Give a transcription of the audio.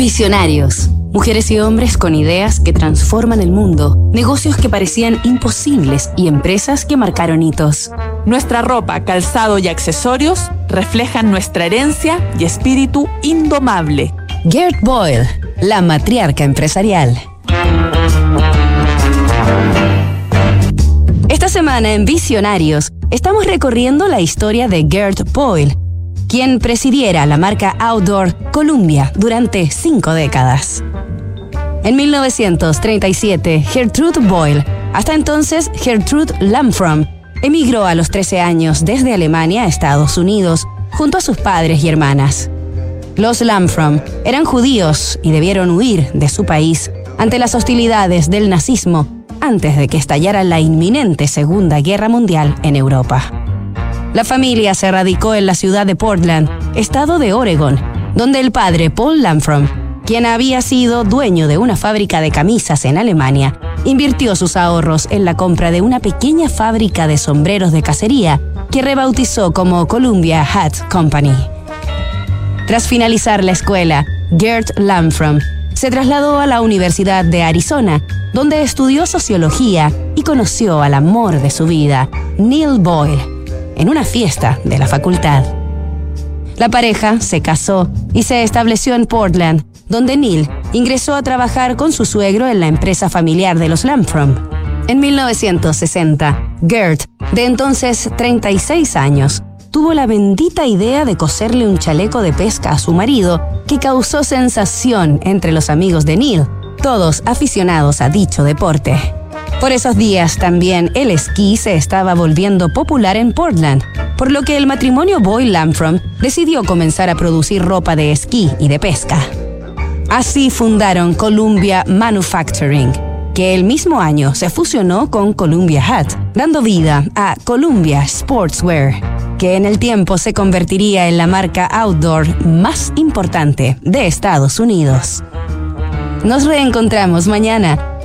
Visionarios. Mujeres y hombres con ideas que transforman el mundo, negocios que parecían imposibles y empresas que marcaron hitos. Nuestra ropa, calzado y accesorios reflejan nuestra herencia y espíritu indomable. Gert Boyle, la matriarca empresarial. Esta semana en Visionarios estamos recorriendo la historia de Gert Boyle, quien presidiera la marca Outdoor Columbia durante cinco décadas. En 1937, Gertrude Boyle, hasta entonces Gertrude Lamfrom, emigró a los 13 años desde Alemania a Estados Unidos junto a sus padres y hermanas. Los Lamfrom eran judíos y debieron huir de su país ante las hostilidades del nazismo antes de que estallara la inminente Segunda Guerra Mundial en Europa. La familia se radicó en la ciudad de Portland, estado de Oregon, donde el padre Paul Lamfrom, quien había sido dueño de una fábrica de camisas en Alemania, invirtió sus ahorros en la compra de una pequeña fábrica de sombreros de cacería que rebautizó como Columbia Hat Company. Tras finalizar la escuela, Gert Lamfrom se trasladó a la Universidad de Arizona, donde estudió sociología y conoció al amor de su vida, Neil Boyle en una fiesta de la facultad. La pareja se casó y se estableció en Portland, donde Neil ingresó a trabajar con su suegro en la empresa familiar de los Lamfrom. En 1960, Gert, de entonces 36 años, tuvo la bendita idea de coserle un chaleco de pesca a su marido que causó sensación entre los amigos de Neil, todos aficionados a dicho deporte. Por esos días también el esquí se estaba volviendo popular en Portland, por lo que el matrimonio Boy Lamfrom decidió comenzar a producir ropa de esquí y de pesca. Así fundaron Columbia Manufacturing, que el mismo año se fusionó con Columbia Hat, dando vida a Columbia Sportswear, que en el tiempo se convertiría en la marca outdoor más importante de Estados Unidos. Nos reencontramos mañana